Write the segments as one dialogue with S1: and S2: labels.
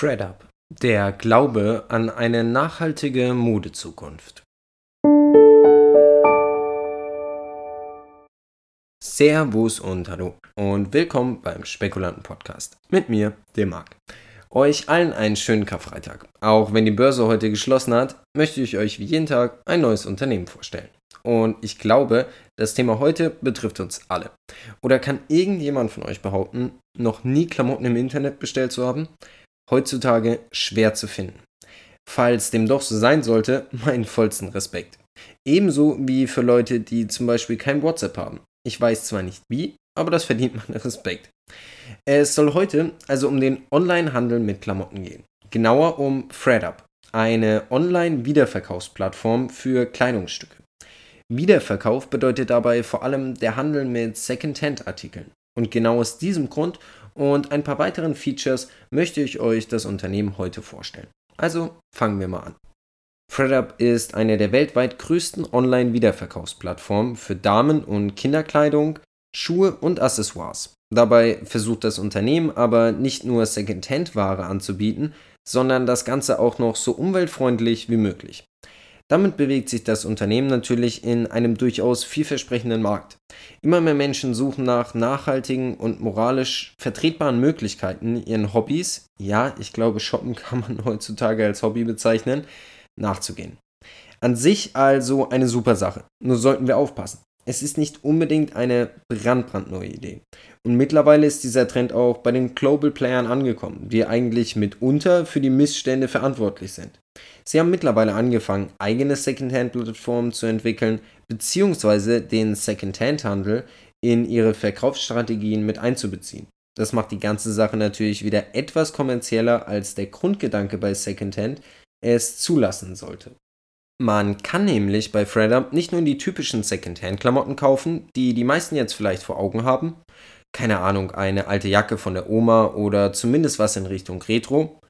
S1: ThreadUp, der Glaube an eine nachhaltige Modezukunft. Servus und hallo und willkommen beim Spekulanten Podcast mit mir, dem Marc. Euch allen einen schönen Karfreitag. Auch wenn die Börse heute geschlossen hat, möchte ich euch wie jeden Tag ein neues Unternehmen vorstellen. Und ich glaube, das Thema heute betrifft uns alle. Oder kann irgendjemand von euch behaupten, noch nie Klamotten im Internet bestellt zu haben? Heutzutage schwer zu finden. Falls dem doch so sein sollte, meinen vollsten Respekt. Ebenso wie für Leute, die zum Beispiel kein WhatsApp haben. Ich weiß zwar nicht wie, aber das verdient meinen Respekt. Es soll heute also um den Online-Handel mit Klamotten gehen. Genauer um ThreadUp, eine Online-Wiederverkaufsplattform für Kleidungsstücke. Wiederverkauf bedeutet dabei vor allem der Handel mit Second-Hand-Artikeln. Und genau aus diesem Grund und ein paar weiteren Features möchte ich euch das Unternehmen heute vorstellen. Also fangen wir mal an. ThreadUp ist eine der weltweit größten Online-Wiederverkaufsplattformen für Damen- und Kinderkleidung, Schuhe und Accessoires. Dabei versucht das Unternehmen aber nicht nur Second-Hand-Ware anzubieten, sondern das Ganze auch noch so umweltfreundlich wie möglich. Damit bewegt sich das Unternehmen natürlich in einem durchaus vielversprechenden Markt. Immer mehr Menschen suchen nach nachhaltigen und moralisch vertretbaren Möglichkeiten, ihren Hobbys, ja, ich glaube, Shoppen kann man heutzutage als Hobby bezeichnen, nachzugehen. An sich also eine super Sache, nur sollten wir aufpassen. Es ist nicht unbedingt eine brandbrandneue Idee. Und mittlerweile ist dieser Trend auch bei den Global Playern angekommen, die eigentlich mitunter für die Missstände verantwortlich sind. Sie haben mittlerweile angefangen, eigene Secondhand-Plattformen zu entwickeln, beziehungsweise den Secondhand-Handel in ihre Verkaufsstrategien mit einzubeziehen. Das macht die ganze Sache natürlich wieder etwas kommerzieller, als der Grundgedanke bei Secondhand es zulassen sollte. Man kann nämlich bei ThreadUp nicht nur die typischen Secondhand-Klamotten kaufen, die die meisten jetzt vielleicht vor Augen haben, keine Ahnung, eine alte Jacke von der Oma oder zumindest was in Richtung Retro,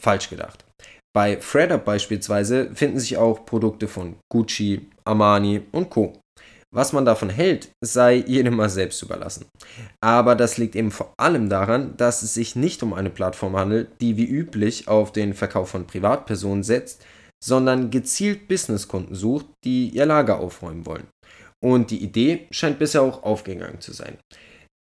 S1: falsch gedacht. Bei ThreadUp beispielsweise finden sich auch Produkte von Gucci, Armani und Co. Was man davon hält, sei jedem mal selbst überlassen. Aber das liegt eben vor allem daran, dass es sich nicht um eine Plattform handelt, die wie üblich auf den Verkauf von Privatpersonen setzt, sondern gezielt Businesskunden sucht, die ihr Lager aufräumen wollen. Und die Idee scheint bisher auch aufgegangen zu sein.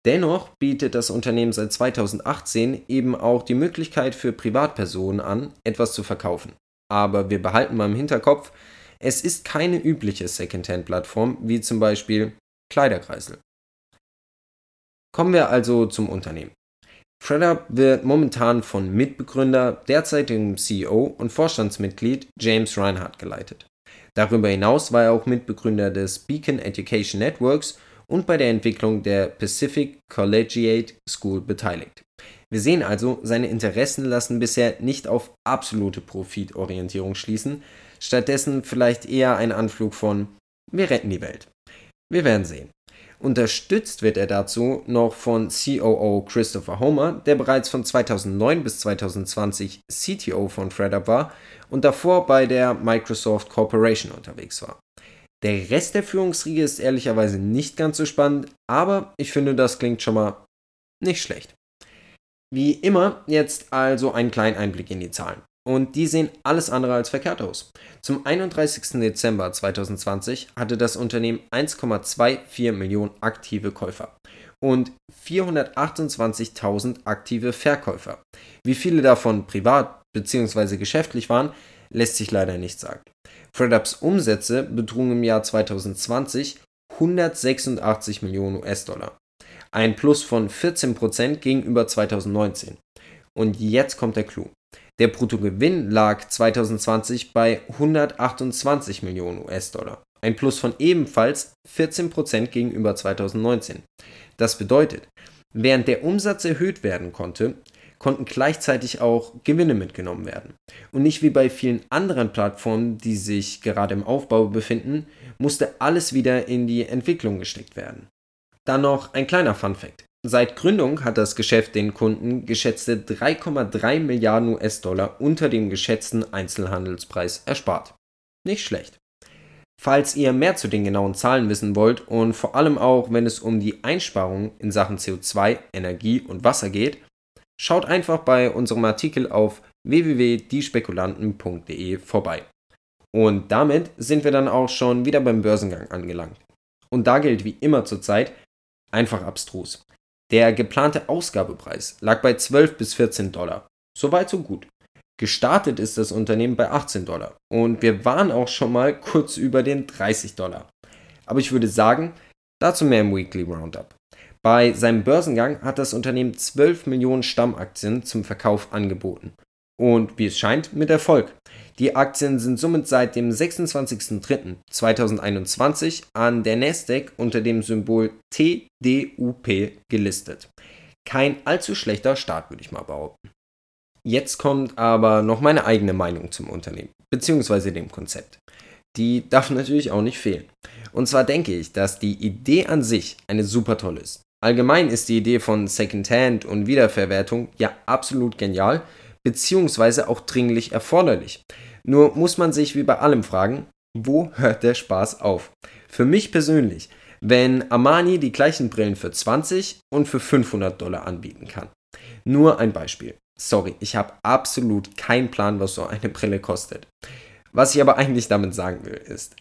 S1: Dennoch bietet das Unternehmen seit 2018 eben auch die Möglichkeit für Privatpersonen an, etwas zu verkaufen. Aber wir behalten mal im Hinterkopf, es ist keine übliche Secondhand-Plattform wie zum Beispiel Kleiderkreisel. Kommen wir also zum Unternehmen. ThreadUp wird momentan von Mitbegründer, derzeitigem CEO und Vorstandsmitglied James Reinhardt geleitet. Darüber hinaus war er auch Mitbegründer des Beacon Education Networks und bei der Entwicklung der Pacific Collegiate School beteiligt. Wir sehen also, seine Interessen lassen bisher nicht auf absolute Profitorientierung schließen, stattdessen vielleicht eher ein Anflug von wir retten die Welt. Wir werden sehen. Unterstützt wird er dazu noch von COO Christopher Homer, der bereits von 2009 bis 2020 CTO von ThreadUp war und davor bei der Microsoft Corporation unterwegs war. Der Rest der Führungsriege ist ehrlicherweise nicht ganz so spannend, aber ich finde, das klingt schon mal nicht schlecht. Wie immer, jetzt also einen kleinen Einblick in die Zahlen. Und die sehen alles andere als verkehrt aus. Zum 31. Dezember 2020 hatte das Unternehmen 1,24 Millionen aktive Käufer und 428.000 aktive Verkäufer. Wie viele davon privat bzw. geschäftlich waren, lässt sich leider nicht sagen. ThreadUps Umsätze betrugen im Jahr 2020 186 Millionen US-Dollar. Ein Plus von 14% gegenüber 2019. Und jetzt kommt der Clou. Der Bruttogewinn lag 2020 bei 128 Millionen US-Dollar. Ein Plus von ebenfalls 14% gegenüber 2019. Das bedeutet, während der Umsatz erhöht werden konnte, konnten gleichzeitig auch Gewinne mitgenommen werden. Und nicht wie bei vielen anderen Plattformen, die sich gerade im Aufbau befinden, musste alles wieder in die Entwicklung gesteckt werden. Dann noch ein kleiner Fun Fact. Seit Gründung hat das Geschäft den Kunden geschätzte 3,3 Milliarden US-Dollar unter dem geschätzten Einzelhandelspreis erspart. Nicht schlecht. Falls ihr mehr zu den genauen Zahlen wissen wollt und vor allem auch, wenn es um die Einsparungen in Sachen CO2, Energie und Wasser geht, schaut einfach bei unserem Artikel auf www.diespekulanten.de vorbei. Und damit sind wir dann auch schon wieder beim Börsengang angelangt. Und da gilt wie immer zurzeit einfach abstrus. Der geplante Ausgabepreis lag bei 12 bis 14 Dollar. Soweit so gut. Gestartet ist das Unternehmen bei 18 Dollar und wir waren auch schon mal kurz über den 30 Dollar. Aber ich würde sagen, dazu mehr im Weekly Roundup. Bei seinem Börsengang hat das Unternehmen 12 Millionen Stammaktien zum Verkauf angeboten. Und wie es scheint, mit Erfolg. Die Aktien sind somit seit dem 26.03.2021 an der Nasdaq unter dem Symbol TDUP gelistet. Kein allzu schlechter Start, würde ich mal behaupten. Jetzt kommt aber noch meine eigene Meinung zum Unternehmen, beziehungsweise dem Konzept. Die darf natürlich auch nicht fehlen. Und zwar denke ich, dass die Idee an sich eine super tolle ist. Allgemein ist die Idee von Secondhand und Wiederverwertung ja absolut genial, beziehungsweise auch dringlich erforderlich. Nur muss man sich wie bei allem fragen, wo hört der Spaß auf? Für mich persönlich, wenn Armani die gleichen Brillen für 20 und für 500 Dollar anbieten kann. Nur ein Beispiel. Sorry, ich habe absolut keinen Plan, was so eine Brille kostet. Was ich aber eigentlich damit sagen will, ist,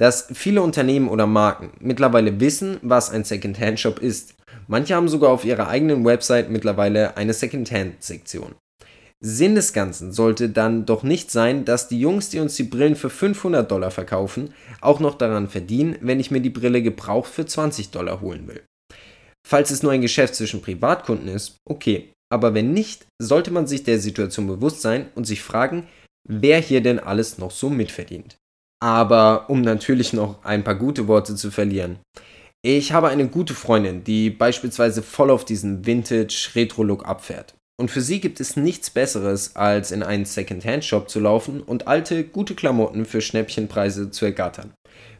S1: dass viele Unternehmen oder Marken mittlerweile wissen, was ein Secondhand-Shop ist. Manche haben sogar auf ihrer eigenen Website mittlerweile eine Secondhand-Sektion. Sinn des Ganzen sollte dann doch nicht sein, dass die Jungs, die uns die Brillen für 500 Dollar verkaufen, auch noch daran verdienen, wenn ich mir die Brille gebraucht für 20 Dollar holen will. Falls es nur ein Geschäft zwischen Privatkunden ist, okay, aber wenn nicht, sollte man sich der Situation bewusst sein und sich fragen, wer hier denn alles noch so mitverdient. Aber um natürlich noch ein paar gute Worte zu verlieren. Ich habe eine gute Freundin, die beispielsweise voll auf diesen Vintage-Retro-Look abfährt. Und für sie gibt es nichts Besseres, als in einen Second-Hand-Shop zu laufen und alte, gute Klamotten für Schnäppchenpreise zu ergattern.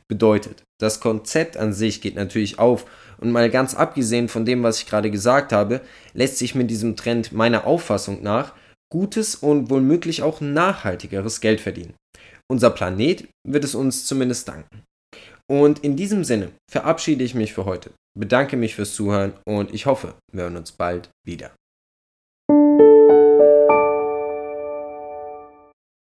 S1: Bedeutet, das Konzept an sich geht natürlich auf und mal ganz abgesehen von dem, was ich gerade gesagt habe, lässt sich mit diesem Trend meiner Auffassung nach gutes und womöglich auch nachhaltigeres Geld verdienen. Unser Planet wird es uns zumindest danken. Und in diesem Sinne verabschiede ich mich für heute, bedanke mich fürs Zuhören und ich hoffe, wir hören uns bald wieder.